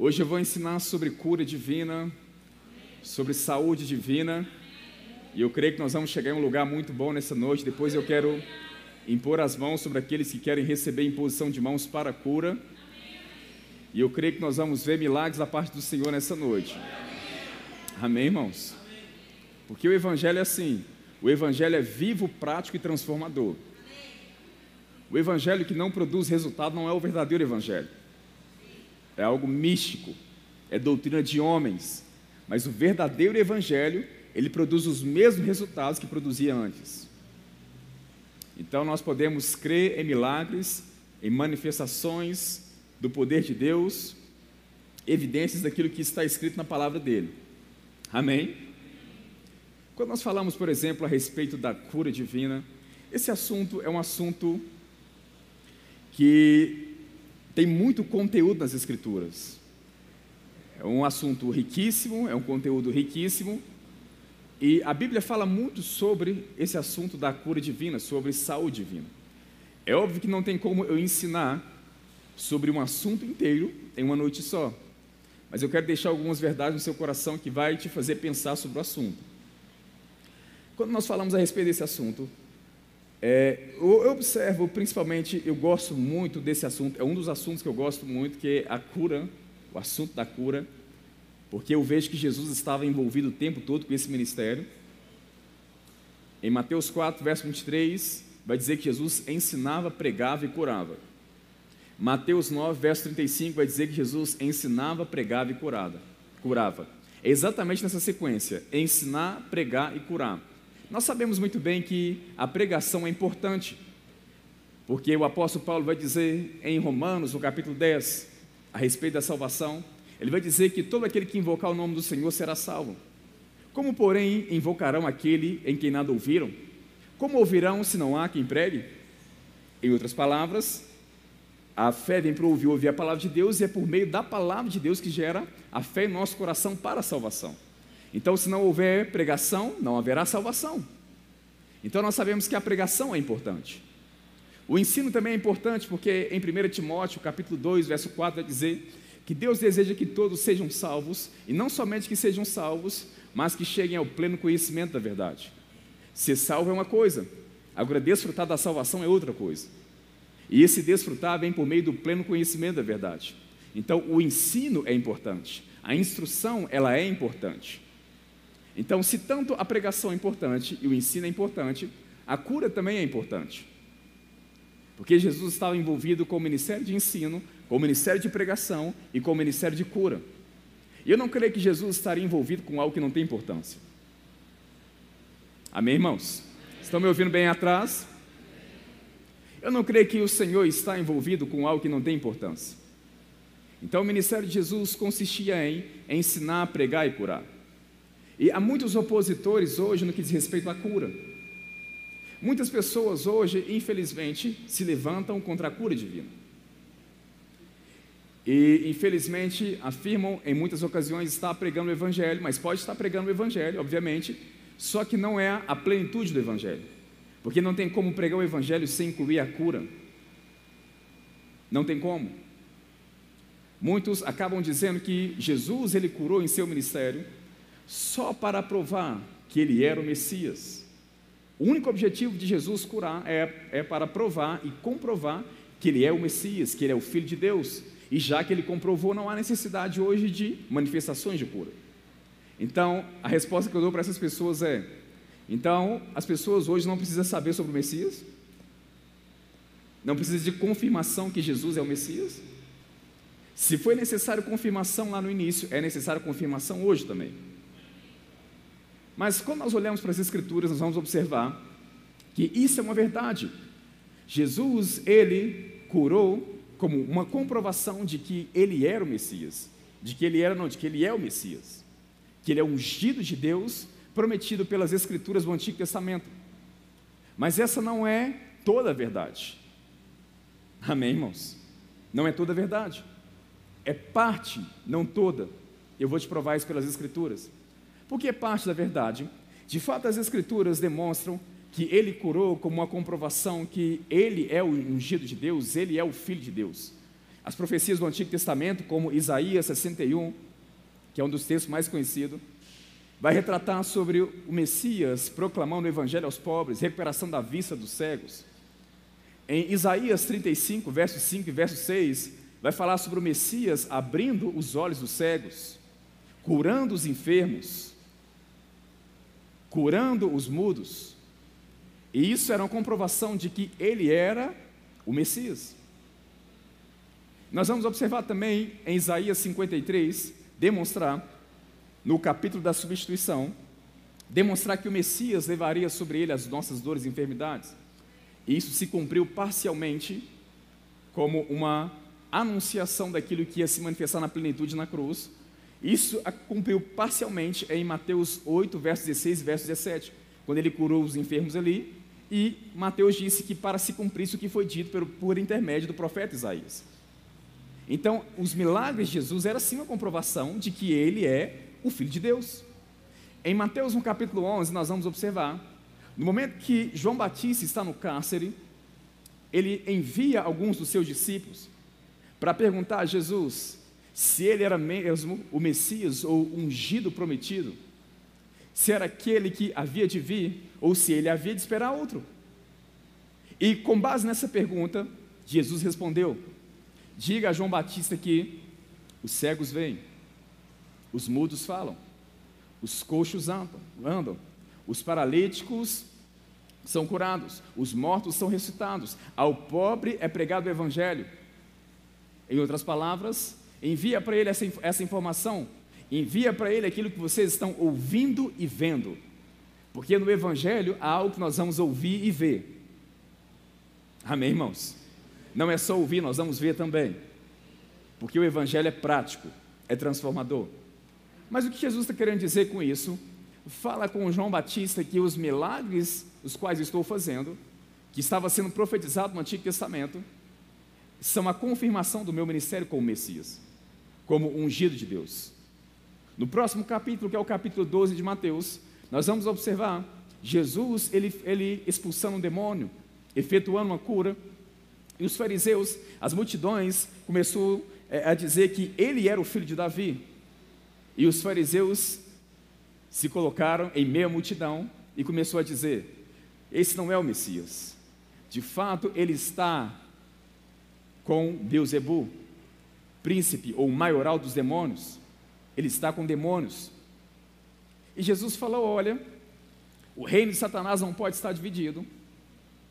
Hoje eu vou ensinar sobre cura divina, sobre saúde divina. E eu creio que nós vamos chegar em um lugar muito bom nessa noite. Depois eu quero impor as mãos sobre aqueles que querem receber imposição de mãos para a cura. E eu creio que nós vamos ver milagres da parte do Senhor nessa noite. Amém, irmãos? Porque o Evangelho é assim: o Evangelho é vivo, prático e transformador. O Evangelho que não produz resultado não é o verdadeiro Evangelho é algo místico, é doutrina de homens. Mas o verdadeiro evangelho, ele produz os mesmos resultados que produzia antes. Então nós podemos crer em milagres, em manifestações do poder de Deus, evidências daquilo que está escrito na palavra dele. Amém? Quando nós falamos, por exemplo, a respeito da cura divina, esse assunto é um assunto que tem muito conteúdo nas Escrituras. É um assunto riquíssimo, é um conteúdo riquíssimo, e a Bíblia fala muito sobre esse assunto da cura divina, sobre saúde divina. É óbvio que não tem como eu ensinar sobre um assunto inteiro em uma noite só, mas eu quero deixar algumas verdades no seu coração que vai te fazer pensar sobre o assunto. Quando nós falamos a respeito desse assunto, é, eu observo, principalmente, eu gosto muito desse assunto, é um dos assuntos que eu gosto muito, que é a cura, o assunto da cura, porque eu vejo que Jesus estava envolvido o tempo todo com esse ministério. Em Mateus 4, verso 23, vai dizer que Jesus ensinava, pregava e curava. Mateus 9, verso 35, vai dizer que Jesus ensinava, pregava e curava. curava. É exatamente nessa sequência: ensinar, pregar e curar. Nós sabemos muito bem que a pregação é importante, porque o apóstolo Paulo vai dizer em Romanos, no capítulo 10, a respeito da salvação, ele vai dizer que todo aquele que invocar o nome do Senhor será salvo. Como, porém, invocarão aquele em quem nada ouviram? Como ouvirão se não há quem pregue? Em outras palavras, a fé vem para ouvir, ouvir a palavra de Deus e é por meio da palavra de Deus que gera a fé em nosso coração para a salvação. Então, se não houver pregação, não haverá salvação. Então, nós sabemos que a pregação é importante. O ensino também é importante, porque em 1 Timóteo, capítulo 2, verso 4, vai dizer que Deus deseja que todos sejam salvos, e não somente que sejam salvos, mas que cheguem ao pleno conhecimento da verdade. Ser salvo é uma coisa, agora desfrutar da salvação é outra coisa. E esse desfrutar vem por meio do pleno conhecimento da verdade. Então, o ensino é importante, a instrução ela é importante. Então, se tanto a pregação é importante e o ensino é importante, a cura também é importante. Porque Jesus estava envolvido com o ministério de ensino, com o ministério de pregação e com o ministério de cura. E eu não creio que Jesus estaria envolvido com algo que não tem importância. Amém, irmãos? Estão me ouvindo bem atrás? Eu não creio que o Senhor está envolvido com algo que não tem importância. Então, o ministério de Jesus consistia em ensinar, pregar e curar. E há muitos opositores hoje no que diz respeito à cura. Muitas pessoas hoje, infelizmente, se levantam contra a cura divina. E, infelizmente, afirmam em muitas ocasiões estar pregando o Evangelho, mas pode estar pregando o Evangelho, obviamente, só que não é a plenitude do Evangelho. Porque não tem como pregar o Evangelho sem incluir a cura. Não tem como. Muitos acabam dizendo que Jesus ele curou em seu ministério, só para provar que ele era o Messias. O único objetivo de Jesus curar é, é para provar e comprovar que ele é o Messias, que ele é o Filho de Deus. E já que ele comprovou, não há necessidade hoje de manifestações de cura. Então, a resposta que eu dou para essas pessoas é: então, as pessoas hoje não precisam saber sobre o Messias? Não precisa de confirmação que Jesus é o Messias? Se foi necessário confirmação lá no início, é necessário confirmação hoje também. Mas quando nós olhamos para as Escrituras, nós vamos observar que isso é uma verdade. Jesus, ele curou como uma comprovação de que ele era o Messias, de que ele era, não, de que ele é o Messias, que ele é ungido de Deus, prometido pelas Escrituras do Antigo Testamento. Mas essa não é toda a verdade. Amém, irmãos? Não é toda a verdade. É parte, não toda. Eu vou te provar isso pelas Escrituras porque é parte da verdade. De fato, as Escrituras demonstram que ele curou como uma comprovação que ele é o ungido de Deus, ele é o Filho de Deus. as profecias do Antigo Testamento, como Isaías 61, que é um dos textos mais conhecidos, vai retratar sobre o Messias proclamando o Evangelho aos pobres, recuperação da vista dos cegos. Em Isaías 35, verso 5 e verso 6, vai falar sobre o Messias abrindo os olhos dos cegos, curando os enfermos, curando os mudos. E isso era uma comprovação de que ele era o Messias. Nós vamos observar também em Isaías 53, demonstrar, no capítulo da substituição, demonstrar que o Messias levaria sobre ele as nossas dores e enfermidades. E isso se cumpriu parcialmente como uma anunciação daquilo que ia se manifestar na plenitude na cruz. Isso cumpriu parcialmente em Mateus 8, verso 16 e verso 17, quando ele curou os enfermos ali, e Mateus disse que para se cumprir isso que foi dito por, por intermédio do profeta Isaías. Então, os milagres de Jesus eram sim uma comprovação de que ele é o Filho de Deus. Em Mateus, no capítulo 11, nós vamos observar, no momento que João Batista está no cárcere, ele envia alguns dos seus discípulos para perguntar a Jesus se ele era mesmo o Messias ou ungido prometido, se era aquele que havia de vir ou se ele havia de esperar outro. E com base nessa pergunta, Jesus respondeu: Diga a João Batista que os cegos veem, os mudos falam, os coxos andam, andam os paralíticos são curados, os mortos são ressuscitados, ao pobre é pregado o evangelho. Em outras palavras, envia para ele essa, essa informação, envia para ele aquilo que vocês estão ouvindo e vendo, porque no evangelho há algo que nós vamos ouvir e ver. Amém, irmãos? Não é só ouvir, nós vamos ver também. Porque o Evangelho é prático, é transformador. Mas o que Jesus está querendo dizer com isso? Fala com João Batista que os milagres, os quais estou fazendo, que estava sendo profetizado no Antigo Testamento, são a confirmação do meu ministério como Messias, como ungido de Deus. No próximo capítulo, que é o capítulo 12 de Mateus, nós vamos observar Jesus ele, ele expulsando um demônio, efetuando uma cura, e os fariseus, as multidões, começou é, a dizer que ele era o filho de Davi. E os fariseus se colocaram em meia multidão e começou a dizer: esse não é o Messias. De fato, ele está com Beuzebu, príncipe ou maioral dos demônios. Ele está com demônios. E Jesus falou: olha, o reino de Satanás não pode estar dividido.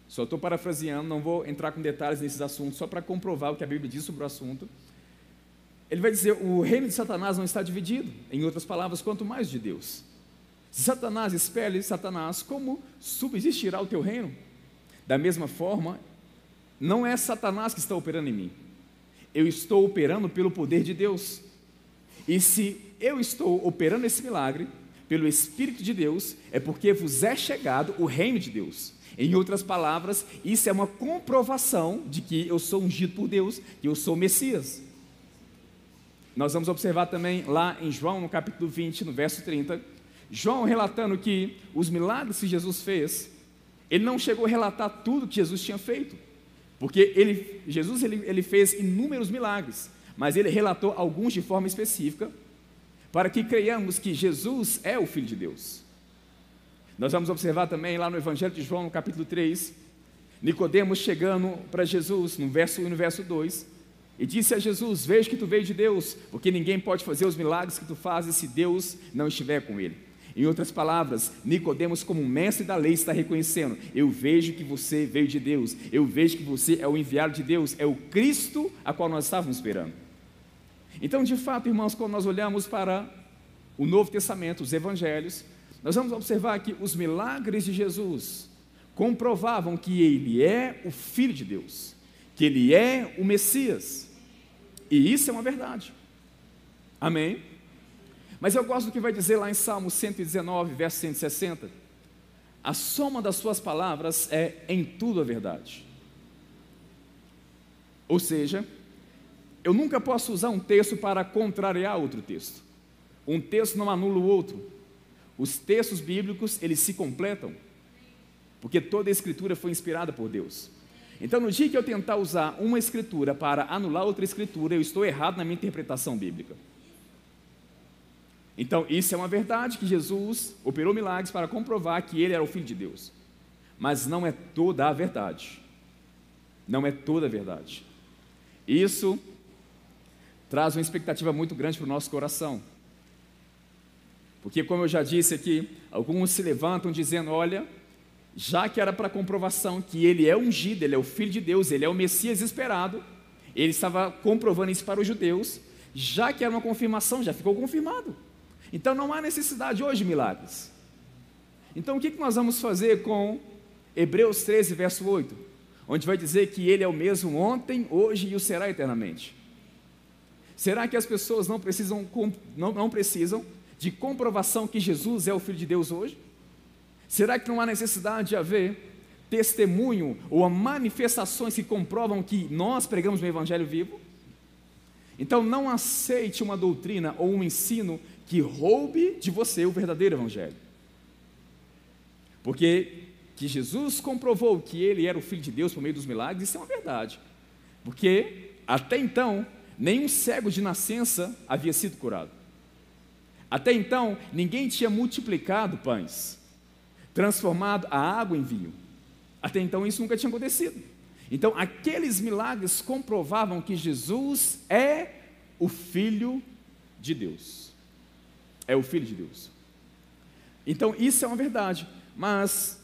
Só estou parafraseando, não vou entrar com detalhes nesses assuntos, só para comprovar o que a Bíblia diz sobre o assunto. Ele vai dizer: o reino de Satanás não está dividido, em outras palavras, quanto mais de Deus. Se Satanás espelha Satanás, como subsistirá o teu reino? Da mesma forma, não é Satanás que está operando em mim, eu estou operando pelo poder de Deus. E se eu estou operando esse milagre pelo Espírito de Deus, é porque vos é chegado o reino de Deus. Em outras palavras, isso é uma comprovação de que eu sou ungido por Deus, que eu sou Messias. Nós vamos observar também lá em João, no capítulo 20, no verso 30, João relatando que os milagres que Jesus fez, ele não chegou a relatar tudo que Jesus tinha feito, porque ele, Jesus ele, ele fez inúmeros milagres, mas ele relatou alguns de forma específica, para que creiamos que Jesus é o Filho de Deus. Nós vamos observar também lá no Evangelho de João, no capítulo 3, Nicodemos chegando para Jesus, no verso 1 e no verso 2, e disse a Jesus: Vejo que tu veio de Deus, porque ninguém pode fazer os milagres que tu fazes se Deus não estiver com ele. Em outras palavras, Nicodemos, como mestre da lei, está reconhecendo: Eu vejo que você veio de Deus, eu vejo que você é o enviado de Deus, é o Cristo a qual nós estávamos esperando. Então, de fato, irmãos, quando nós olhamos para o Novo Testamento, os Evangelhos, nós vamos observar que os milagres de Jesus comprovavam que ele é o Filho de Deus, que ele é o Messias. E isso é uma verdade. Amém? Mas eu gosto do que vai dizer lá em Salmo 119, verso 160. A soma das suas palavras é em tudo a verdade. Ou seja, eu nunca posso usar um texto para contrariar outro texto. Um texto não anula o outro. Os textos bíblicos, eles se completam, porque toda a escritura foi inspirada por Deus. Então, no dia que eu tentar usar uma escritura para anular outra escritura, eu estou errado na minha interpretação bíblica. Então, isso é uma verdade que Jesus operou milagres para comprovar que ele era o Filho de Deus. Mas não é toda a verdade. Não é toda a verdade. Isso traz uma expectativa muito grande para o nosso coração. Porque, como eu já disse aqui, alguns se levantam dizendo: olha, já que era para comprovação que ele é ungido, ele é o Filho de Deus, ele é o Messias esperado, ele estava comprovando isso para os judeus, já que era uma confirmação, já ficou confirmado. Então não há necessidade hoje de milagres. Então o que nós vamos fazer com Hebreus 13, verso 8? Onde vai dizer que ele é o mesmo ontem, hoje e o será eternamente. Será que as pessoas não precisam, não, não precisam de comprovação que Jesus é o Filho de Deus hoje? Será que não há necessidade de haver testemunho ou manifestações que comprovam que nós pregamos o Evangelho vivo? Então não aceite uma doutrina ou um ensino que roube de você o verdadeiro Evangelho. Porque que Jesus comprovou que ele era o Filho de Deus por meio dos milagres, isso é uma verdade. Porque até então, nenhum cego de nascença havia sido curado. Até então, ninguém tinha multiplicado pães, transformado a água em vinho. Até então, isso nunca tinha acontecido. Então, aqueles milagres comprovavam que Jesus é o Filho de Deus é o Filho de Deus. Então, isso é uma verdade, mas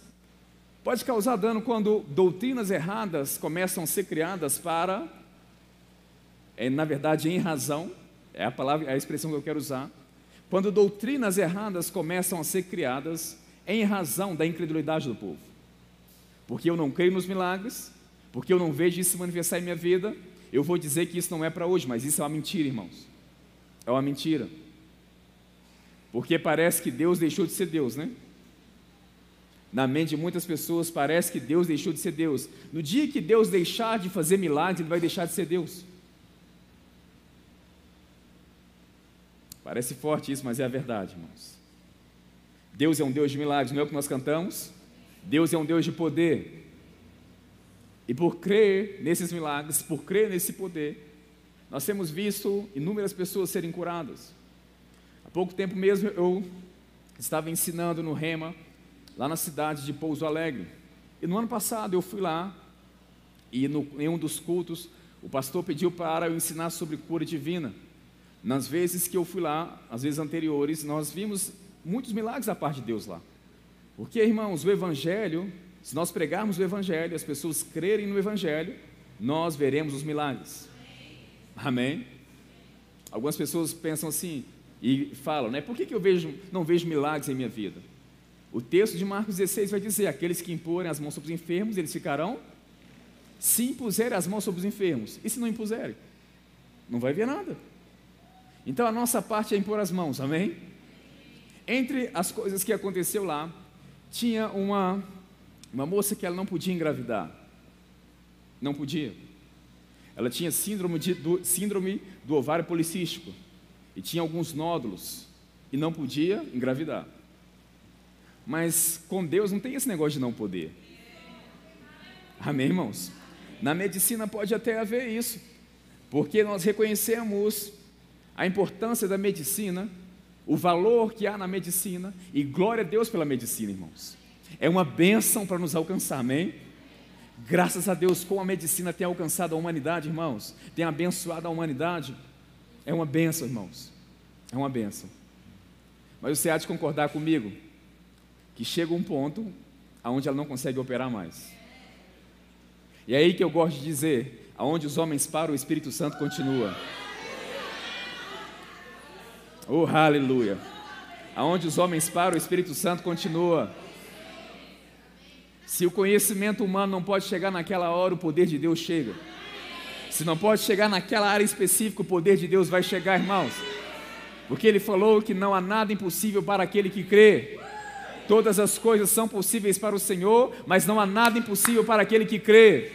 pode causar dano quando doutrinas erradas começam a ser criadas para, é, na verdade, em razão, é a palavra, é a expressão que eu quero usar, quando doutrinas erradas começam a ser criadas em razão da incredulidade do povo. Porque eu não creio nos milagres, porque eu não vejo isso se manifestar em minha vida, eu vou dizer que isso não é para hoje, mas isso é uma mentira, irmãos. É uma mentira. Porque parece que Deus deixou de ser Deus, né? Na mente de muitas pessoas parece que Deus deixou de ser Deus. No dia que Deus deixar de fazer milagres, Ele vai deixar de ser Deus. Parece forte isso, mas é a verdade, irmãos. Deus é um Deus de milagres, não é o que nós cantamos? Deus é um Deus de poder. E por crer nesses milagres, por crer nesse poder, nós temos visto inúmeras pessoas serem curadas pouco tempo mesmo eu estava ensinando no Rema, lá na cidade de Pouso Alegre. E no ano passado eu fui lá e no, em um dos cultos o pastor pediu para eu ensinar sobre cura divina. Nas vezes que eu fui lá, as vezes anteriores, nós vimos muitos milagres da parte de Deus lá. Porque, irmãos, o Evangelho, se nós pregarmos o Evangelho, as pessoas crerem no Evangelho, nós veremos os milagres. Amém? Algumas pessoas pensam assim: e falam, né? Por que, que eu vejo, não vejo milagres em minha vida? O texto de Marcos 16 vai dizer: aqueles que imporem as mãos sobre os enfermos, eles ficarão. Se impuserem as mãos sobre os enfermos, e se não impuserem? Não vai ver nada. Então a nossa parte é impor as mãos, amém? Entre as coisas que aconteceu lá, tinha uma, uma moça que ela não podia engravidar. Não podia. Ela tinha síndrome, de, do, síndrome do ovário policístico e tinha alguns nódulos e não podia engravidar. Mas com Deus não tem esse negócio de não poder. Amém, irmãos? Na medicina pode até haver isso, porque nós reconhecemos a importância da medicina, o valor que há na medicina e glória a Deus pela medicina, irmãos. É uma bênção para nos alcançar, amém? Graças a Deus, como a medicina tem alcançado a humanidade, irmãos, tem abençoado a humanidade. É uma benção, irmãos. É uma benção. Mas você há de concordar comigo que chega um ponto aonde ela não consegue operar mais. E é aí que eu gosto de dizer: aonde os homens param, o Espírito Santo continua. Oh, aleluia! Aonde os homens param, o Espírito Santo continua. Se o conhecimento humano não pode chegar naquela hora, o poder de Deus chega. Se não pode chegar naquela área específica, o poder de Deus vai chegar, irmãos. Porque ele falou que não há nada impossível para aquele que crê. Todas as coisas são possíveis para o Senhor, mas não há nada impossível para aquele que crê.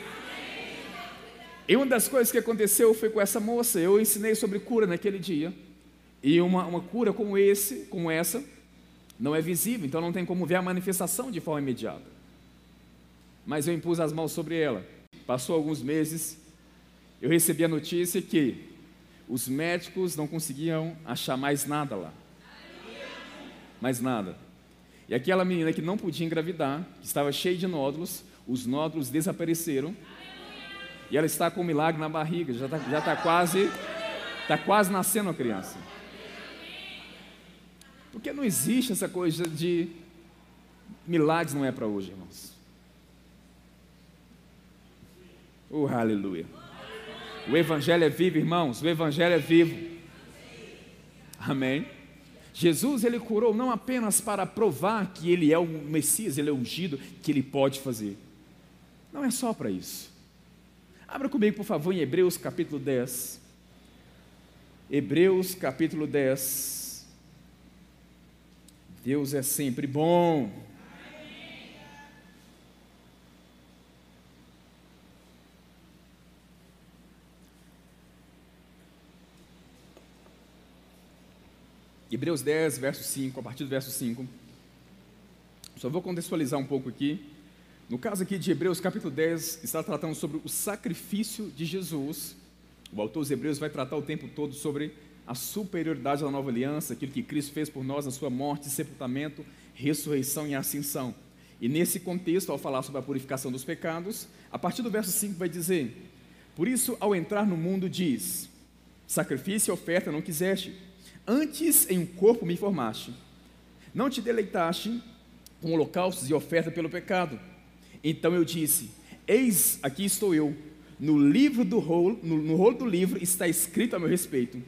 E uma das coisas que aconteceu foi com essa moça. Eu ensinei sobre cura naquele dia. E uma, uma cura como esse, como essa, não é visível, então não tem como ver a manifestação de forma imediata. Mas eu impus as mãos sobre ela. Passou alguns meses, eu recebi a notícia que os médicos não conseguiam achar mais nada lá. Mais nada. E aquela menina que não podia engravidar, que estava cheia de nódulos, os nódulos desapareceram. E ela está com um milagre na barriga, já está já tá quase, está quase nascendo a criança. Porque não existe essa coisa de milagres não é para hoje, irmãos. Oh, aleluia. O Evangelho é vivo, irmãos. O Evangelho é vivo. Amém. Jesus ele curou não apenas para provar que ele é o Messias, ele é ungido, que ele pode fazer. Não é só para isso. Abra comigo, por favor, em Hebreus capítulo 10. Hebreus capítulo 10. Deus é sempre bom. Hebreus 10, verso 5, a partir do verso 5. Só vou contextualizar um pouco aqui. No caso aqui de Hebreus, capítulo 10, está tratando sobre o sacrifício de Jesus. O autor dos Hebreus vai tratar o tempo todo sobre a superioridade da nova aliança, aquilo que Cristo fez por nós na sua morte, sepultamento, ressurreição e ascensão. E nesse contexto, ao falar sobre a purificação dos pecados, a partir do verso 5 vai dizer: Por isso, ao entrar no mundo, diz: Sacrifício e oferta não quiseste Antes em um corpo me formaste. Não te deleitaste com holocaustos e oferta pelo pecado. Então eu disse: Eis aqui estou eu. No livro do rolo, no, no rolo do livro está escrito a meu respeito,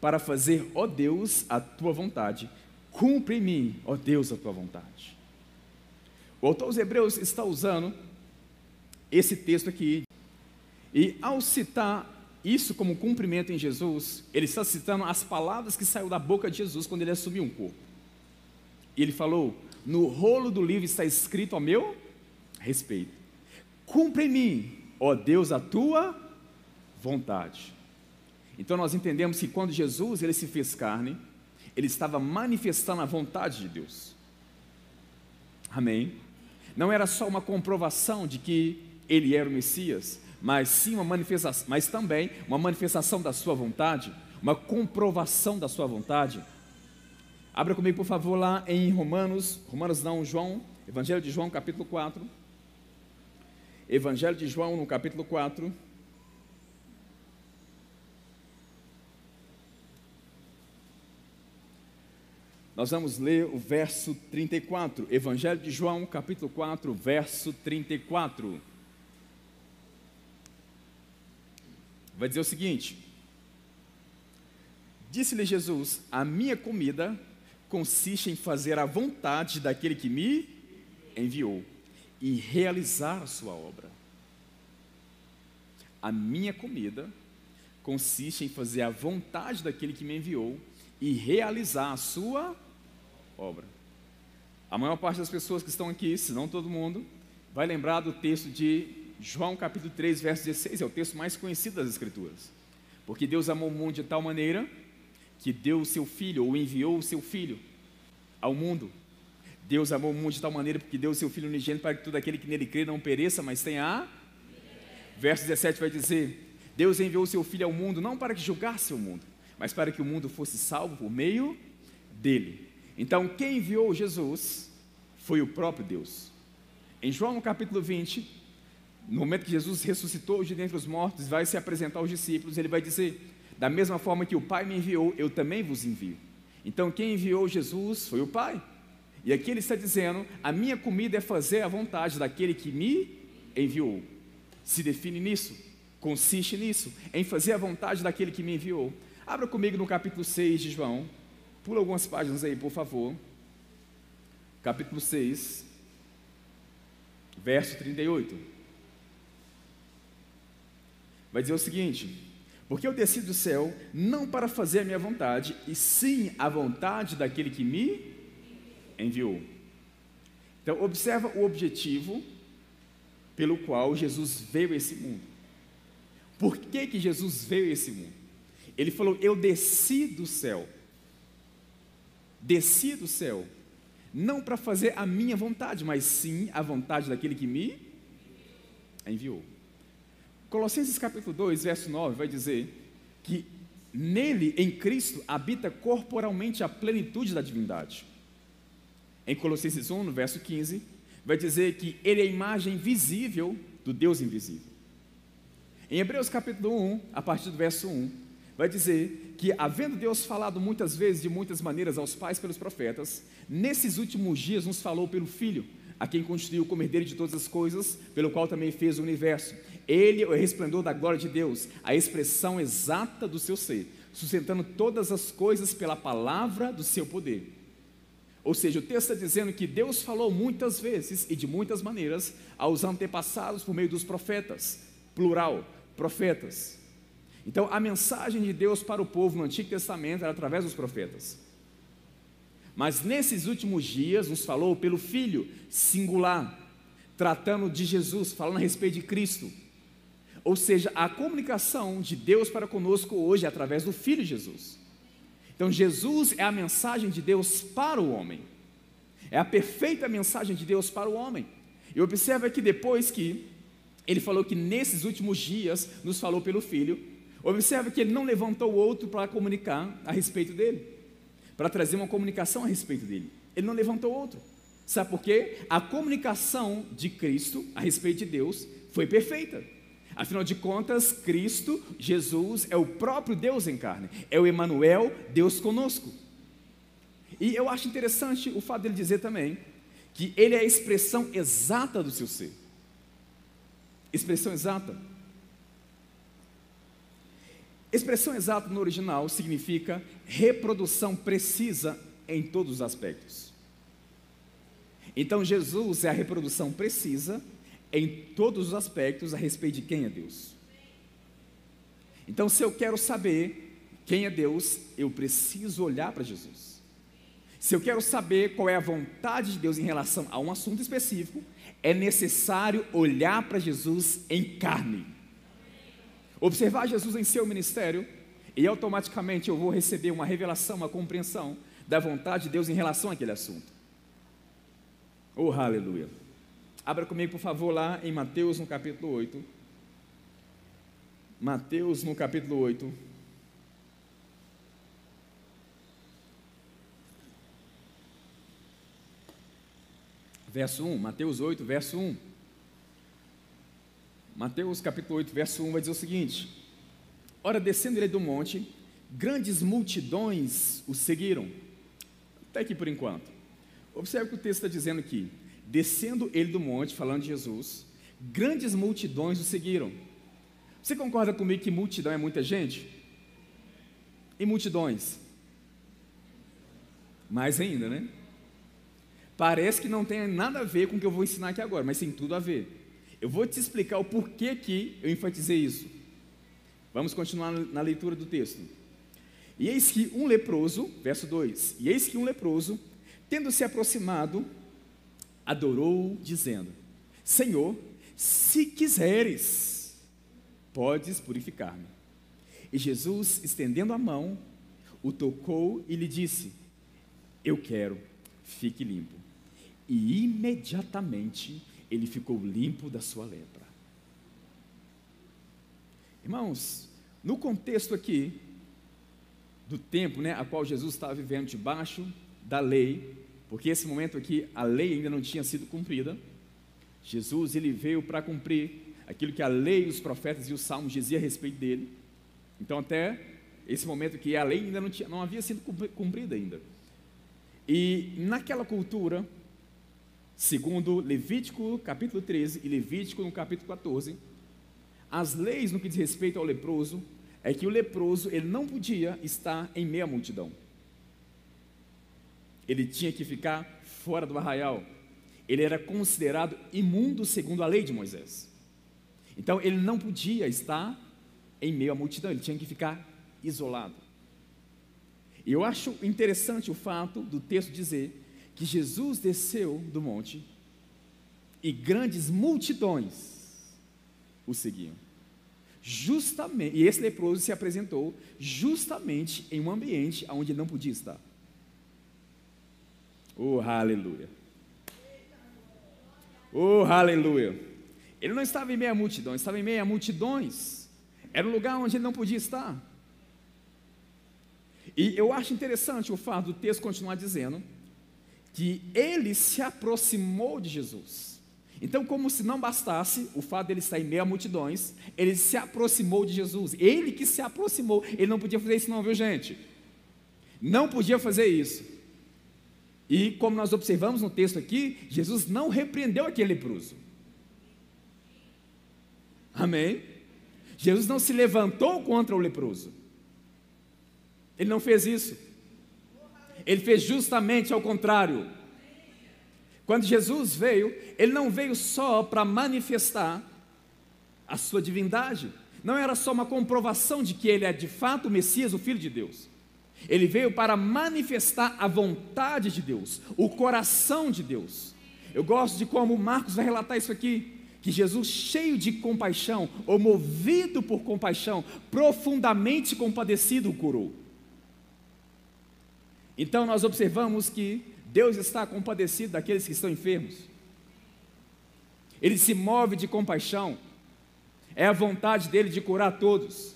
para fazer, ó Deus, a tua vontade. Cumpre em mim, ó Deus, a tua vontade. O autor dos Hebreus está usando esse texto aqui, e ao citar isso como cumprimento em Jesus, ele está citando as palavras que saiu da boca de Jesus quando ele assumiu um corpo. E ele falou: No rolo do livro está escrito a meu respeito. Cumpre em mim, ó Deus, a tua vontade. Então nós entendemos que quando Jesus ele se fez carne, ele estava manifestando a vontade de Deus. Amém. Não era só uma comprovação de que ele era o Messias, mas sim uma manifestação, mas também uma manifestação da sua vontade, uma comprovação da sua vontade. Abra comigo, por favor, lá em Romanos, Romanos não, João, Evangelho de João, capítulo 4. Evangelho de João, no capítulo 4. Nós vamos ler o verso 34. Evangelho de João, capítulo 4, verso 34. Vai dizer o seguinte: Disse-lhe Jesus: A minha comida consiste em fazer a vontade daquele que me enviou e realizar a sua obra. A minha comida consiste em fazer a vontade daquele que me enviou e realizar a sua obra. A maior parte das pessoas que estão aqui, se não todo mundo, vai lembrar do texto de João capítulo 3, verso 16, é o texto mais conhecido das Escrituras. Porque Deus amou o mundo de tal maneira que deu o seu filho, ou enviou o seu filho ao mundo. Deus amou o mundo de tal maneira porque deu o seu filho unigênito para que todo aquele que nele crê não pereça, mas tenha a. Verso 17 vai dizer: Deus enviou o seu filho ao mundo não para que julgasse o mundo, mas para que o mundo fosse salvo por meio dele. Então, quem enviou Jesus foi o próprio Deus. Em João capítulo 20, no momento que Jesus ressuscitou de dentre os mortos, vai se apresentar aos discípulos, ele vai dizer: Da mesma forma que o Pai me enviou, eu também vos envio. Então, quem enviou Jesus foi o Pai. E aqui ele está dizendo: A minha comida é fazer a vontade daquele que me enviou. Se define nisso, consiste nisso, em fazer a vontade daquele que me enviou. Abra comigo no capítulo 6 de João. Pula algumas páginas aí, por favor. Capítulo 6, verso 38 vai dizer o seguinte: Porque eu desci do céu não para fazer a minha vontade, e sim a vontade daquele que me enviou. Então, observa o objetivo pelo qual Jesus veio a esse mundo. Por que, que Jesus veio a esse mundo? Ele falou: Eu desci do céu. Desci do céu, não para fazer a minha vontade, mas sim a vontade daquele que me enviou. Colossenses capítulo 2, verso 9, vai dizer que nele, em Cristo, habita corporalmente a plenitude da divindade. Em Colossenses 1, no verso 15, vai dizer que ele é a imagem visível do Deus invisível. Em Hebreus capítulo 1, a partir do verso 1, vai dizer que, havendo Deus falado muitas vezes, de muitas maneiras, aos pais pelos profetas, nesses últimos dias nos falou pelo Filho, a quem constituiu como herdeiro de todas as coisas, pelo qual também fez o universo. Ele é o resplendor da glória de Deus, a expressão exata do seu ser, sustentando todas as coisas pela palavra do seu poder. Ou seja, o texto está dizendo que Deus falou muitas vezes e de muitas maneiras aos antepassados por meio dos profetas, plural, profetas. Então, a mensagem de Deus para o povo no Antigo Testamento era através dos profetas. Mas nesses últimos dias nos falou pelo Filho, singular, tratando de Jesus, falando a respeito de Cristo. Ou seja, a comunicação de Deus para conosco hoje é através do Filho Jesus. Então, Jesus é a mensagem de Deus para o homem, é a perfeita mensagem de Deus para o homem. E observa que depois que ele falou que nesses últimos dias nos falou pelo Filho, observa que ele não levantou outro para comunicar a respeito dele para trazer uma comunicação a respeito dele. Ele não levantou outro. Sabe por quê? A comunicação de Cristo a respeito de Deus foi perfeita. Afinal de contas, Cristo, Jesus, é o próprio Deus em carne, é o Emanuel, Deus conosco. E eu acho interessante o fato dele dizer também que ele é a expressão exata do seu ser. Expressão exata. Expressão exata no original significa reprodução precisa em todos os aspectos. Então, Jesus é a reprodução precisa em todos os aspectos a respeito de quem é Deus. Então, se eu quero saber quem é Deus, eu preciso olhar para Jesus. Se eu quero saber qual é a vontade de Deus em relação a um assunto específico, é necessário olhar para Jesus em carne. Observar Jesus em seu ministério e automaticamente eu vou receber uma revelação, uma compreensão da vontade de Deus em relação àquele assunto. Oh, aleluia. Abra comigo, por favor, lá em Mateus, no capítulo 8. Mateus, no capítulo 8. Verso 1, Mateus 8, verso 1. Mateus capítulo 8, verso 1 vai dizer o seguinte: Ora, descendo ele do monte, grandes multidões o seguiram. Até aqui por enquanto. Observe que o texto está dizendo aqui: descendo ele do monte, falando de Jesus, grandes multidões o seguiram. Você concorda comigo que multidão é muita gente? E multidões? Mais ainda, né? Parece que não tem nada a ver com o que eu vou ensinar aqui agora, mas tem tudo a ver. Eu vou te explicar o porquê que eu enfatizei isso. Vamos continuar na leitura do texto. E eis que um leproso, verso 2: E eis que um leproso, tendo se aproximado, adorou, dizendo: Senhor, se quiseres, podes purificar-me. E Jesus, estendendo a mão, o tocou e lhe disse: Eu quero, fique limpo. E imediatamente ele ficou limpo da sua lepra. Irmãos, no contexto aqui do tempo, né, a qual Jesus estava vivendo debaixo da lei, porque esse momento aqui a lei ainda não tinha sido cumprida. Jesus ele veio para cumprir aquilo que a lei, os profetas e os salmos diziam a respeito dele. Então até esse momento que a lei ainda não, tinha, não havia sido cumprida ainda. E naquela cultura, Segundo Levítico capítulo 13 e Levítico no capítulo 14, as leis no que diz respeito ao leproso é que o leproso ele não podia estar em meia multidão. Ele tinha que ficar fora do arraial. Ele era considerado imundo segundo a lei de Moisés. Então ele não podia estar em meio à multidão, ele tinha que ficar isolado. E eu acho interessante o fato do texto dizer que Jesus desceu do monte e grandes multidões o seguiam. Justamente, e esse leproso se apresentou justamente em um ambiente onde não podia estar. Oh, aleluia. Oh, aleluia. Ele não estava em meia multidão, estava em meia multidões. Era um lugar onde ele não podia estar. E eu acho interessante o fato do texto continuar dizendo que ele se aproximou de Jesus. Então, como se não bastasse o fato dele estar em meio a multidões, ele se aproximou de Jesus. Ele que se aproximou, ele não podia fazer isso, não, viu, gente? Não podia fazer isso. E como nós observamos no texto aqui, Jesus não repreendeu aquele leproso. Amém? Jesus não se levantou contra o leproso. Ele não fez isso. Ele fez justamente ao contrário. Quando Jesus veio, ele não veio só para manifestar a sua divindade, não era só uma comprovação de que ele é de fato o Messias, o Filho de Deus. Ele veio para manifestar a vontade de Deus, o coração de Deus. Eu gosto de como Marcos vai relatar isso aqui, que Jesus, cheio de compaixão, ou movido por compaixão, profundamente compadecido, o curou. Então nós observamos que Deus está compadecido daqueles que estão enfermos. Ele se move de compaixão. É a vontade dele de curar todos.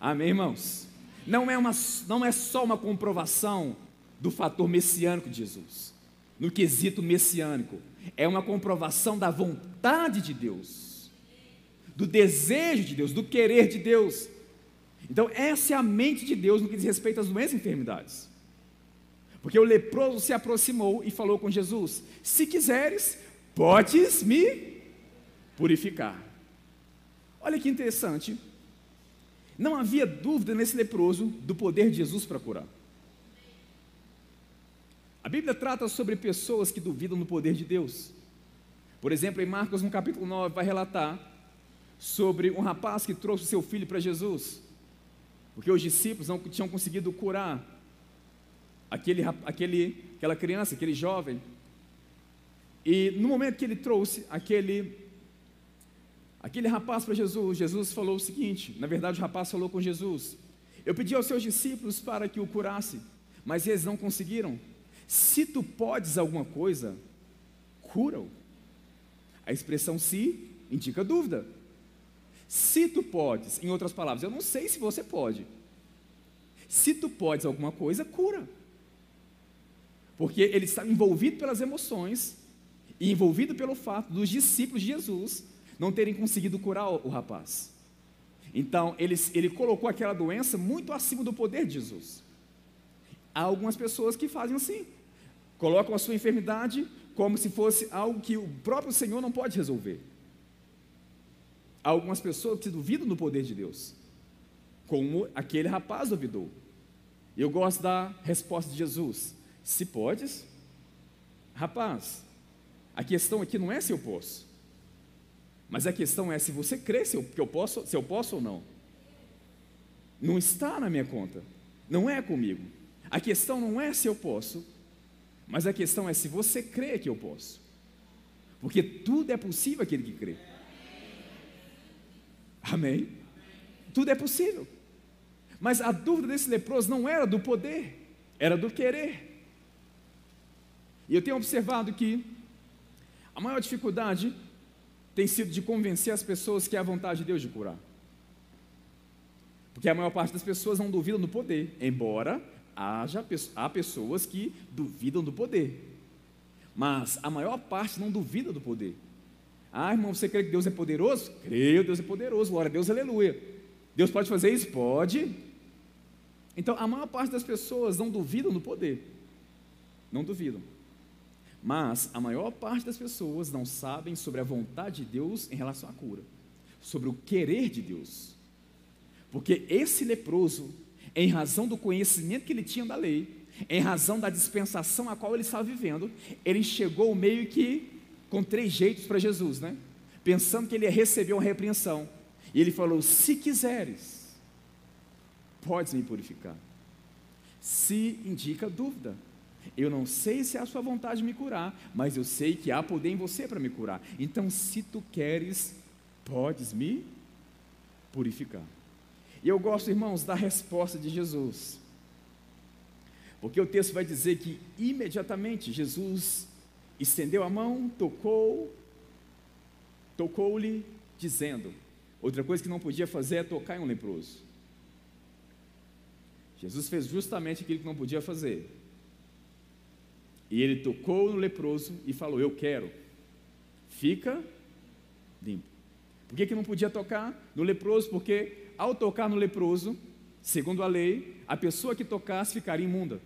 Amém, irmãos? Não é, uma, não é só uma comprovação do fator messiânico de Jesus, no quesito messiânico, é uma comprovação da vontade de Deus, do desejo de Deus, do querer de Deus. Então, essa é a mente de Deus no que diz respeito às doenças e enfermidades. Porque o leproso se aproximou e falou com Jesus: Se quiseres, podes me purificar. Olha que interessante. Não havia dúvida nesse leproso do poder de Jesus para curar. A Bíblia trata sobre pessoas que duvidam do poder de Deus. Por exemplo, em Marcos, no capítulo 9, vai relatar sobre um rapaz que trouxe seu filho para Jesus porque os discípulos não tinham conseguido curar aquele, aquele, aquela criança, aquele jovem. E no momento que ele trouxe aquele, aquele rapaz para Jesus, Jesus falou o seguinte: na verdade, o rapaz falou com Jesus: Eu pedi aos seus discípulos para que o curasse, mas eles não conseguiram. Se tu podes alguma coisa, cura-o. A expressão se indica dúvida. Se tu podes, em outras palavras, eu não sei se você pode. Se tu podes alguma coisa, cura. Porque ele está envolvido pelas emoções e envolvido pelo fato dos discípulos de Jesus não terem conseguido curar o, rapaz. Então, ele, ele colocou aquela doença muito acima do poder de Jesus. Há algumas pessoas que fazem assim, colocam a sua enfermidade como se fosse algo que o próprio Senhor não pode resolver. Há algumas pessoas que duvidam do poder de Deus, como aquele rapaz duvidou. Eu gosto da resposta de Jesus: se podes, rapaz, a questão aqui não é se eu posso, mas a questão é se você crê se eu, que eu posso, se eu posso ou não. Não está na minha conta, não é comigo. A questão não é se eu posso, mas a questão é se você crê que eu posso. Porque tudo é possível aquele que crê. Amém? Tudo é possível. Mas a dúvida desse leproso não era do poder, era do querer. E eu tenho observado que a maior dificuldade tem sido de convencer as pessoas que é a vontade de Deus de curar. Porque a maior parte das pessoas não duvidam do poder, embora haja há pessoas que duvidam do poder. Mas a maior parte não duvida do poder. Ah, irmão, você crê que Deus é poderoso? Creio, Deus é poderoso, glória a Deus, aleluia. Deus pode fazer isso? Pode. Então, a maior parte das pessoas não duvidam do poder. Não duvidam. Mas a maior parte das pessoas não sabem sobre a vontade de Deus em relação à cura, sobre o querer de Deus. Porque esse leproso, em razão do conhecimento que ele tinha da lei, em razão da dispensação a qual ele estava vivendo, ele chegou meio que com três jeitos para Jesus, né? Pensando que ele ia receber uma repreensão. E ele falou: Se quiseres, podes me purificar. Se indica dúvida. Eu não sei se é a sua vontade de me curar, mas eu sei que há poder em você para me curar. Então, se tu queres, podes me purificar. E eu gosto, irmãos, da resposta de Jesus. Porque o texto vai dizer que imediatamente Jesus estendeu a mão, tocou, tocou-lhe, dizendo: Outra coisa que não podia fazer é tocar em um leproso. Jesus fez justamente aquilo que não podia fazer. E ele tocou no leproso e falou: Eu quero, fica limpo. Por que, que não podia tocar no leproso? Porque ao tocar no leproso, segundo a lei, a pessoa que tocasse ficaria imunda.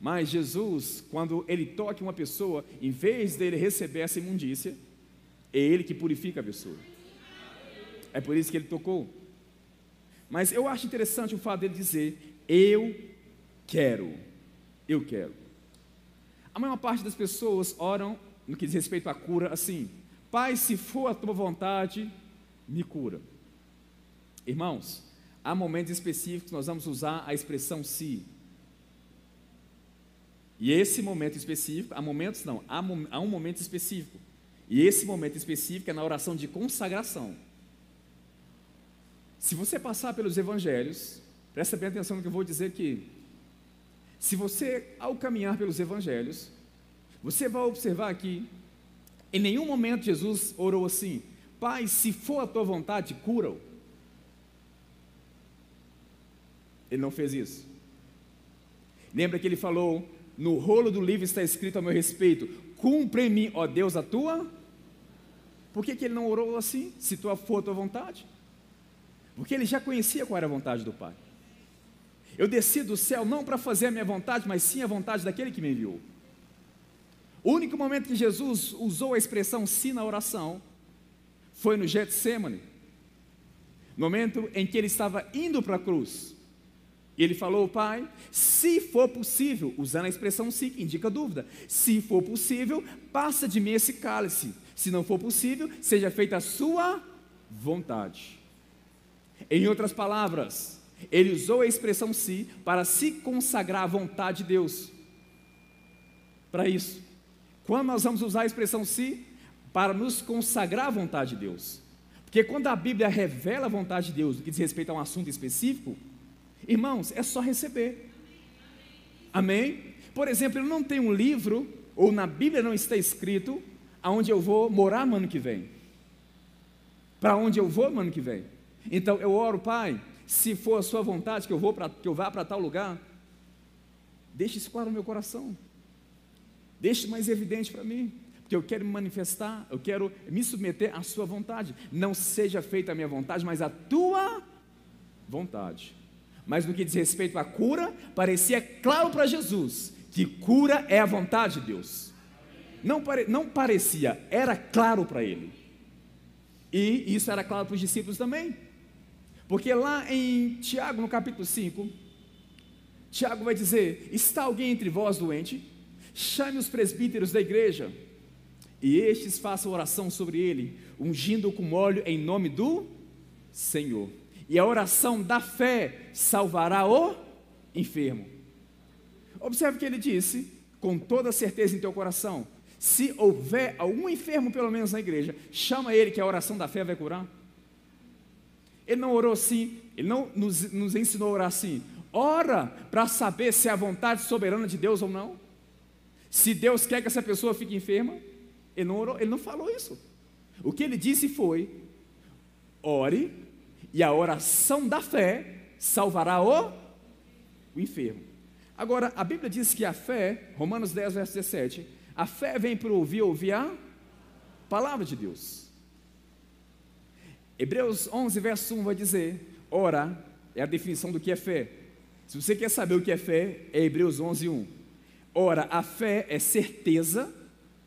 Mas Jesus, quando ele toca uma pessoa, em vez dele receber essa imundícia, é ele que purifica a pessoa. É por isso que ele tocou. Mas eu acho interessante o fato dele dizer: Eu quero, eu quero. A maior parte das pessoas oram no que diz respeito à cura assim: Pai, se for a tua vontade, me cura. Irmãos, há momentos específicos que nós vamos usar a expressão se. E esse momento específico, há momentos não, há, há um momento específico. E esse momento específico é na oração de consagração. Se você passar pelos evangelhos, presta bem atenção no que eu vou dizer aqui. Se você, ao caminhar pelos evangelhos, você vai observar aqui, em nenhum momento Jesus orou assim: Pai, se for a tua vontade, cura-o. Ele não fez isso. Lembra que ele falou: No rolo do livro está escrito a meu respeito: Cumpre em mim, ó Deus, a tua. Por que, que ele não orou assim? Se tua for a tua vontade? Porque ele já conhecia qual era a vontade do Pai. Eu desci do céu não para fazer a minha vontade, mas sim a vontade daquele que me enviou. O único momento que Jesus usou a expressão sim na oração foi no Getsemane, momento em que ele estava indo para a cruz. E ele falou, Pai, se for possível, usando a expressão se, que indica dúvida, se for possível, passa de mim esse cálice. Se não for possível, seja feita a sua vontade. Em outras palavras, ele usou a expressão se para se consagrar à vontade de Deus. Para isso. Quando nós vamos usar a expressão se? Para nos consagrar à vontade de Deus. Porque quando a Bíblia revela a vontade de Deus, no que diz respeito a um assunto específico, Irmãos, é só receber. Amém? Por exemplo, eu não tenho um livro, ou na Bíblia não está escrito, aonde eu vou morar no ano que vem. Para onde eu vou no ano que vem. Então eu oro, Pai, se for a sua vontade que eu, vou pra, que eu vá para tal lugar, deixe isso claro no meu coração. Deixe mais evidente para mim. Porque eu quero me manifestar, eu quero me submeter à sua vontade. Não seja feita a minha vontade, mas a tua vontade. Mas no que diz respeito à cura, parecia claro para Jesus que cura é a vontade de Deus. Não, pare, não parecia, era claro para ele. E isso era claro para os discípulos também. Porque lá em Tiago, no capítulo 5, Tiago vai dizer: Está alguém entre vós doente? Chame os presbíteros da igreja, e estes façam oração sobre ele, ungindo com óleo em nome do Senhor e a oração da fé salvará o enfermo. Observe que ele disse, com toda certeza em teu coração: se houver algum enfermo, pelo menos na igreja, chama ele que a oração da fé vai curar. Ele não orou assim, ele não nos, nos ensinou a orar assim. Ora para saber se é a vontade soberana de Deus ou não. Se Deus quer que essa pessoa fique enferma, ele não orou, ele não falou isso. O que ele disse foi: ore e a oração da fé salvará o, o enfermo. Agora, a Bíblia diz que a fé, Romanos 10, verso 17, a fé vem para ouvir, ouvir a palavra de Deus. Hebreus 11, verso 1 vai dizer: ora, é a definição do que é fé. Se você quer saber o que é fé, é Hebreus 11, 1. Ora, a fé é certeza,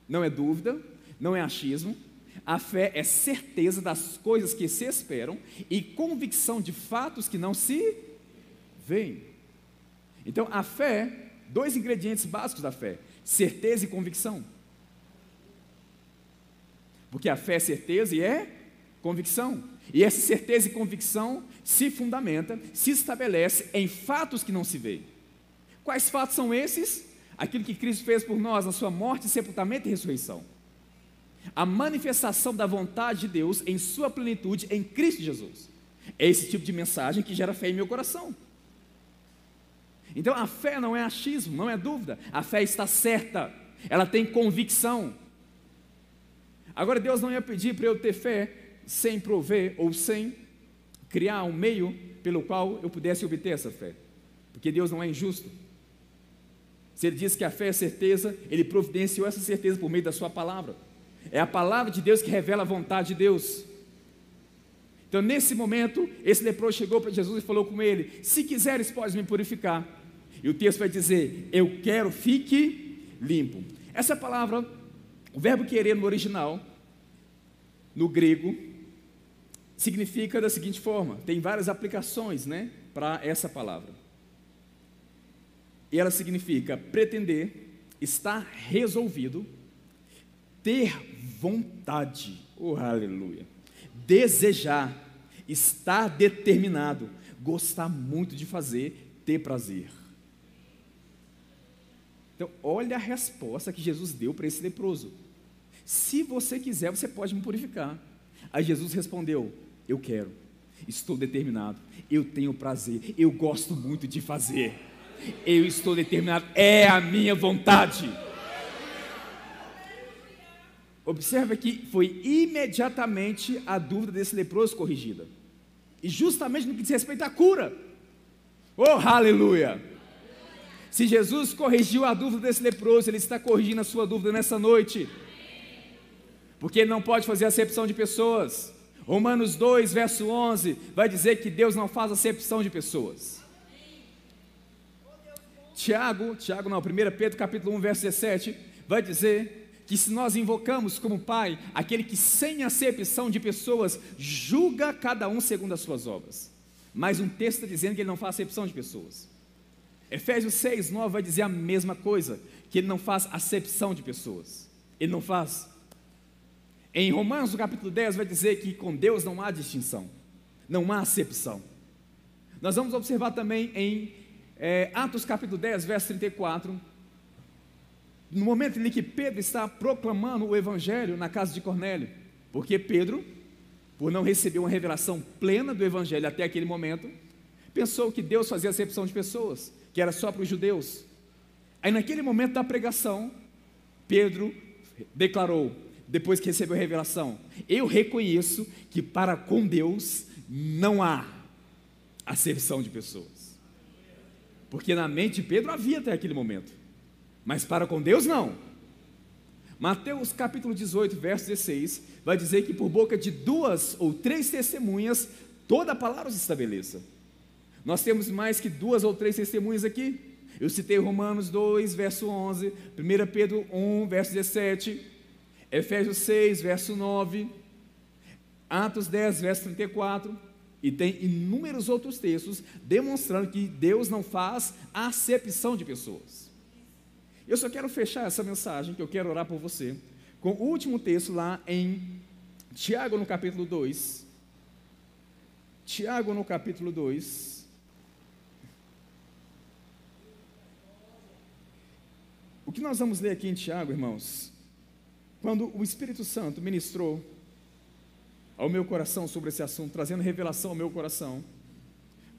não é dúvida, não é achismo, a fé é certeza das coisas que se esperam e convicção de fatos que não se veem. Então, a fé, dois ingredientes básicos da fé: certeza e convicção. Porque a fé é certeza e é convicção. E essa certeza e convicção se fundamenta, se estabelece em fatos que não se veem. Quais fatos são esses? Aquilo que Cristo fez por nós na sua morte, sepultamento e ressurreição a manifestação da vontade de Deus em sua plenitude em Cristo Jesus. É esse tipo de mensagem que gera fé em meu coração. Então a fé não é achismo, não é dúvida, a fé está certa. ela tem convicção. Agora, Deus não ia pedir para eu ter fé sem prover ou sem criar um meio pelo qual eu pudesse obter essa fé, porque Deus não é injusto. Se Ele diz que a fé é certeza, Ele providenciou essa certeza por meio da Sua palavra. É a palavra de Deus que revela a vontade de Deus. Então, nesse momento, esse leproso chegou para Jesus e falou com ele: Se quiseres, podes me purificar. E o texto vai dizer: Eu quero, fique limpo. Essa palavra, o verbo querer no original, no grego, significa da seguinte forma: tem várias aplicações né, para essa palavra. E ela significa pretender, estar resolvido, ter vontade. Oh, aleluia desejar, estar determinado, gostar muito de fazer, ter prazer. Então, olha a resposta que Jesus deu para esse leproso. Se você quiser, você pode me purificar. Aí Jesus respondeu: Eu quero, estou determinado, eu tenho prazer, eu gosto muito de fazer, eu estou determinado, é a minha vontade. Observa que foi imediatamente a dúvida desse leproso corrigida. E justamente no que diz respeito à cura. Oh, aleluia! Se Jesus corrigiu a dúvida desse leproso, Ele está corrigindo a sua dúvida nessa noite. Porque Ele não pode fazer acepção de pessoas. Romanos 2, verso 11, vai dizer que Deus não faz acepção de pessoas. Tiago, Tiago não, 1 Pedro capítulo 1, verso 17, vai dizer que se nós invocamos como Pai aquele que, sem acepção de pessoas, julga cada um segundo as suas obras. Mais um texto está dizendo que ele não faz acepção de pessoas. Efésios 6, 9 vai dizer a mesma coisa, que ele não faz acepção de pessoas. Ele não faz. Em Romanos, no capítulo 10, vai dizer que com Deus não há distinção, não há acepção. Nós vamos observar também em é, Atos capítulo 10, verso 34, no momento em que Pedro está proclamando o evangelho na casa de Cornélio, porque Pedro, por não receber uma revelação plena do evangelho até aquele momento, pensou que Deus fazia acepção de pessoas, que era só para os judeus. Aí naquele momento da pregação, Pedro declarou, depois que recebeu a revelação: Eu reconheço que para com Deus não há acepção de pessoas. Porque na mente de Pedro havia até aquele momento. Mas para com Deus não. Mateus capítulo 18, verso 16, vai dizer que por boca de duas ou três testemunhas, toda a palavra se estabeleça. Nós temos mais que duas ou três testemunhas aqui. Eu citei Romanos 2, verso 11, 1 Pedro 1, verso 17, Efésios 6, verso 9, Atos 10, verso 34, e tem inúmeros outros textos demonstrando que Deus não faz acepção de pessoas. Eu só quero fechar essa mensagem, que eu quero orar por você, com o último texto lá em Tiago, no capítulo 2. Tiago, no capítulo 2. O que nós vamos ler aqui em Tiago, irmãos? Quando o Espírito Santo ministrou ao meu coração sobre esse assunto, trazendo revelação ao meu coração,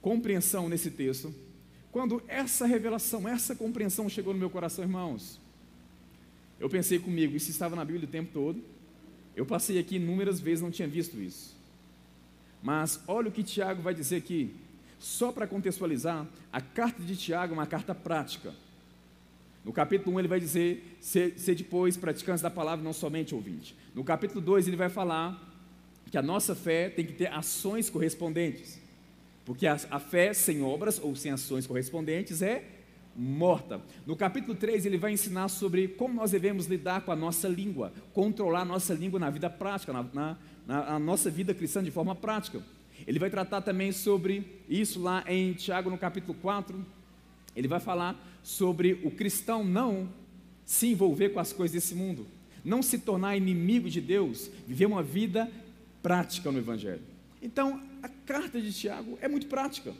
compreensão nesse texto, quando essa revelação, essa compreensão chegou no meu coração, irmãos, eu pensei comigo, isso estava na Bíblia o tempo todo. Eu passei aqui inúmeras vezes, não tinha visto isso. Mas olha o que Tiago vai dizer aqui. Só para contextualizar, a carta de Tiago é uma carta prática. No capítulo 1 ele vai dizer, ser, ser depois praticantes da palavra, não somente ouvinte. No capítulo 2 ele vai falar que a nossa fé tem que ter ações correspondentes. Porque a, a fé sem obras ou sem ações correspondentes é morta. No capítulo 3, ele vai ensinar sobre como nós devemos lidar com a nossa língua, controlar a nossa língua na vida prática, na, na, na nossa vida cristã de forma prática. Ele vai tratar também sobre isso lá em Tiago, no capítulo 4. Ele vai falar sobre o cristão não se envolver com as coisas desse mundo, não se tornar inimigo de Deus, viver uma vida prática no Evangelho. Então, carta de Tiago é muito prática.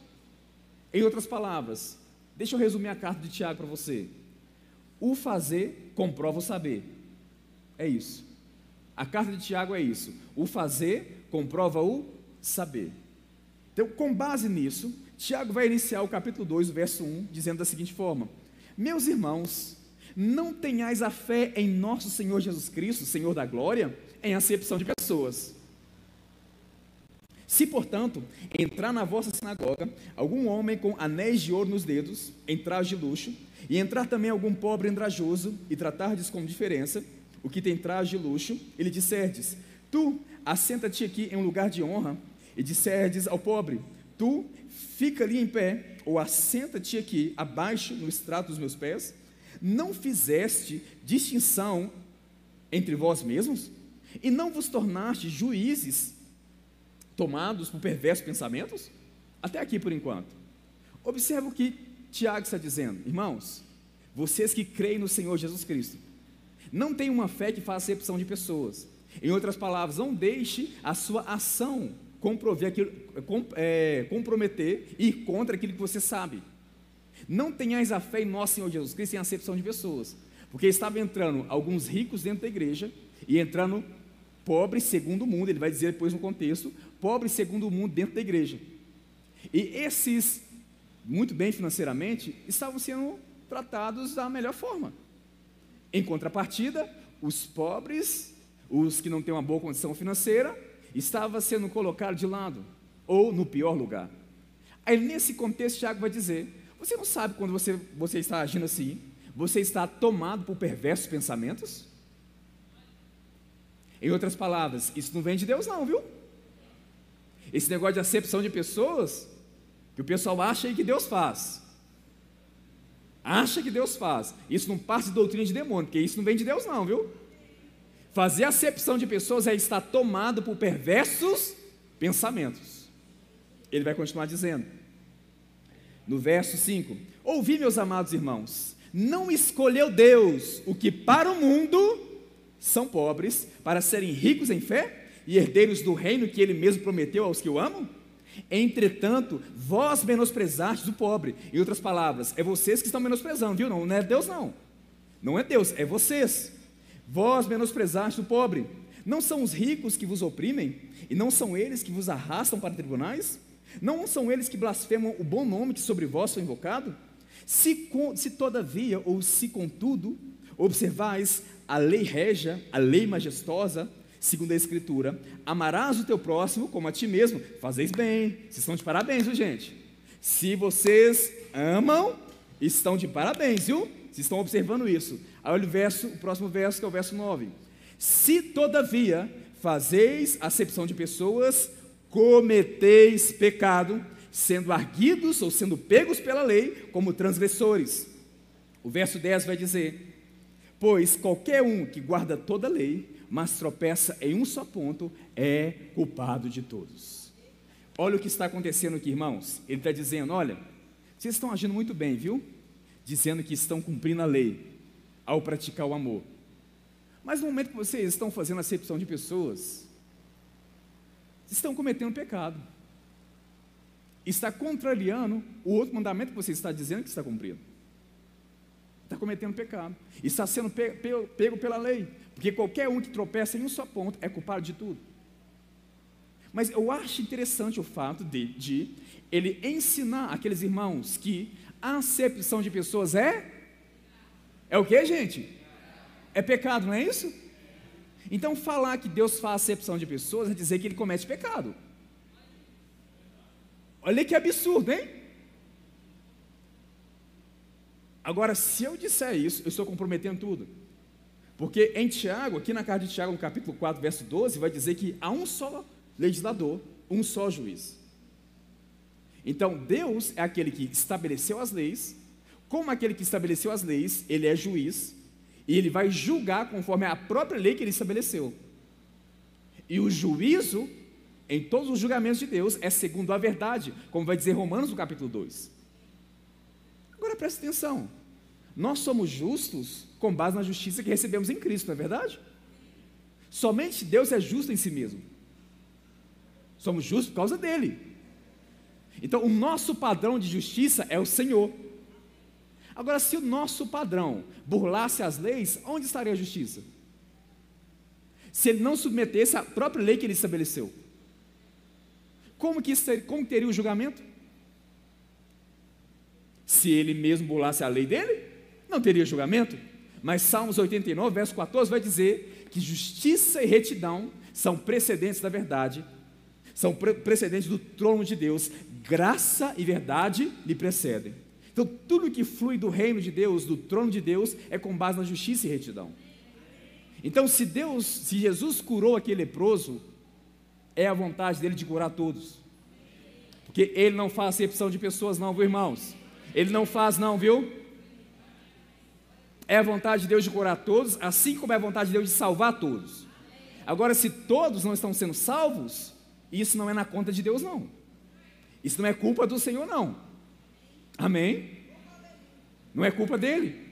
Em outras palavras, deixa eu resumir a carta de Tiago para você. O fazer comprova o saber. É isso. A carta de Tiago é isso. O fazer comprova o saber. Então, com base nisso, Tiago vai iniciar o capítulo 2, o verso 1, dizendo da seguinte forma: Meus irmãos, não tenhais a fé em nosso Senhor Jesus Cristo, Senhor da glória, em acepção de pessoas. Se, portanto, entrar na vossa sinagoga algum homem com anéis de ouro nos dedos, em traje de luxo, e entrar também algum pobre andrajoso, e tratardes com diferença o que tem traje de luxo, e lhe disserdes: Tu, assenta-te aqui em um lugar de honra, e disserdes ao pobre: Tu, fica ali em pé, ou assenta-te aqui abaixo no estrato dos meus pés, não fizeste distinção entre vós mesmos? E não vos tornaste juízes tomados por perversos pensamentos? Até aqui por enquanto. Observa o que Tiago está dizendo. Irmãos, vocês que creem no Senhor Jesus Cristo, não tem uma fé que faz acepção de pessoas. Em outras palavras, não deixe a sua ação aquilo, é, comprometer e ir contra aquilo que você sabe. Não tenhais a fé em nosso Senhor Jesus Cristo em acepção de pessoas. Porque estava entrando alguns ricos dentro da igreja e entrando pobres segundo o mundo, ele vai dizer depois no contexto, pobres segundo o mundo dentro da igreja. E esses, muito bem financeiramente, estavam sendo tratados da melhor forma. Em contrapartida, os pobres, os que não têm uma boa condição financeira, estavam sendo colocados de lado, ou no pior lugar. Aí, nesse contexto, Tiago vai dizer: você não sabe quando você, você está agindo assim, você está tomado por perversos pensamentos? Em outras palavras, isso não vem de Deus, não, viu? Esse negócio de acepção de pessoas, que o pessoal acha aí que Deus faz. Acha que Deus faz. Isso não parte de doutrina de demônio, porque isso não vem de Deus, não, viu? Fazer acepção de pessoas é estar tomado por perversos pensamentos. Ele vai continuar dizendo, no verso 5: Ouvi, meus amados irmãos, não escolheu Deus o que para o mundo são pobres, para serem ricos em fé e herdeiros do reino que ele mesmo prometeu aos que o amam? Entretanto, vós menosprezastes o pobre. Em outras palavras, é vocês que estão menosprezando, viu? Não, não é Deus, não. Não é Deus, é vocês. Vós menosprezastes o pobre. Não são os ricos que vos oprimem? E não são eles que vos arrastam para tribunais? Não são eles que blasfemam o bom nome que sobre vós foi invocado? Se, se todavia, ou se contudo, observais a lei régia, a lei majestosa, segundo a Escritura, amarás o teu próximo como a ti mesmo. Fazeis bem, vocês estão de parabéns, viu, gente? Se vocês amam, estão de parabéns, viu? Vocês estão observando isso. Aí olha o verso, o próximo verso, que é o verso 9. Se todavia fazeis acepção de pessoas, cometeis pecado, sendo arguidos ou sendo pegos pela lei como transgressores. O verso 10 vai dizer: Pois qualquer um que guarda toda a lei, mas tropeça em um só ponto, é culpado de todos. Olha o que está acontecendo aqui, irmãos. Ele está dizendo: olha, vocês estão agindo muito bem, viu? Dizendo que estão cumprindo a lei ao praticar o amor. Mas no momento que vocês estão fazendo acepção de pessoas, estão cometendo pecado. Está contrariando o outro mandamento que você está dizendo que está cumprindo. Está cometendo pecado. Está sendo pego, pego pela lei. Porque qualquer um que tropeça em um só ponto é culpado de tudo. Mas eu acho interessante o fato de, de ele ensinar aqueles irmãos que a acepção de pessoas é. É o que, gente? É pecado, não é isso? Então, falar que Deus faz acepção de pessoas é dizer que ele comete pecado. Olha que absurdo, hein? Agora, se eu disser isso, eu estou comprometendo tudo. Porque em Tiago, aqui na carta de Tiago, no capítulo 4, verso 12, vai dizer que há um só legislador, um só juiz. Então, Deus é aquele que estabeleceu as leis, como aquele que estabeleceu as leis, ele é juiz, e ele vai julgar conforme a própria lei que ele estabeleceu. E o juízo, em todos os julgamentos de Deus, é segundo a verdade, como vai dizer Romanos no capítulo 2. Agora preste atenção. Nós somos justos com base na justiça que recebemos em Cristo, não é verdade? Somente Deus é justo em si mesmo. Somos justos por causa dele. Então, o nosso padrão de justiça é o Senhor. Agora, se o nosso padrão burlasse as leis, onde estaria a justiça? Se ele não submetesse à própria lei que ele estabeleceu. Como que, seria, como teria o julgamento? Se ele mesmo burlasse a lei dele, não teria julgamento. Mas Salmos 89, verso 14, vai dizer que justiça e retidão são precedentes da verdade, são pre precedentes do trono de Deus, graça e verdade lhe precedem. Então, tudo que flui do reino de Deus, do trono de Deus, é com base na justiça e retidão. Então, se Deus, se Jesus curou aquele leproso, é a vontade dele de curar todos. Porque ele não faz acepção de pessoas, não, viu, irmãos? Ele não faz, não, viu? É a vontade de Deus de curar todos, assim como é a vontade de Deus de salvar todos. Agora, se todos não estão sendo salvos, isso não é na conta de Deus, não. Isso não é culpa do Senhor, não. Amém? Não é culpa dele.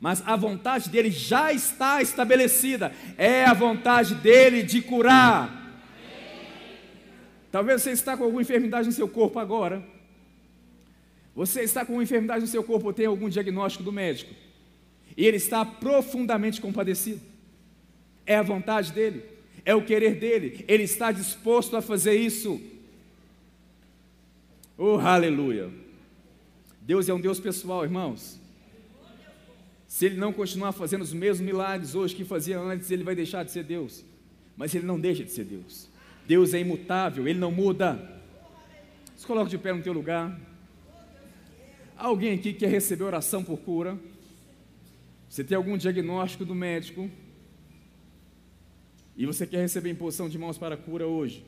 Mas a vontade dele já está estabelecida. É a vontade dele de curar. Talvez você está com alguma enfermidade no seu corpo agora. Você está com uma enfermidade no seu corpo ou tem algum diagnóstico do médico. E ele está profundamente compadecido. É a vontade dele, é o querer dele. Ele está disposto a fazer isso. Oh, aleluia. Deus é um Deus pessoal, irmãos. Se ele não continuar fazendo os mesmos milagres hoje que fazia antes, ele vai deixar de ser Deus. Mas ele não deixa de ser Deus. Deus é imutável, Ele não muda. Se coloca de pé no teu lugar. Alguém aqui quer receber oração por cura? Você tem algum diagnóstico do médico? E você quer receber imposição de mãos para cura hoje?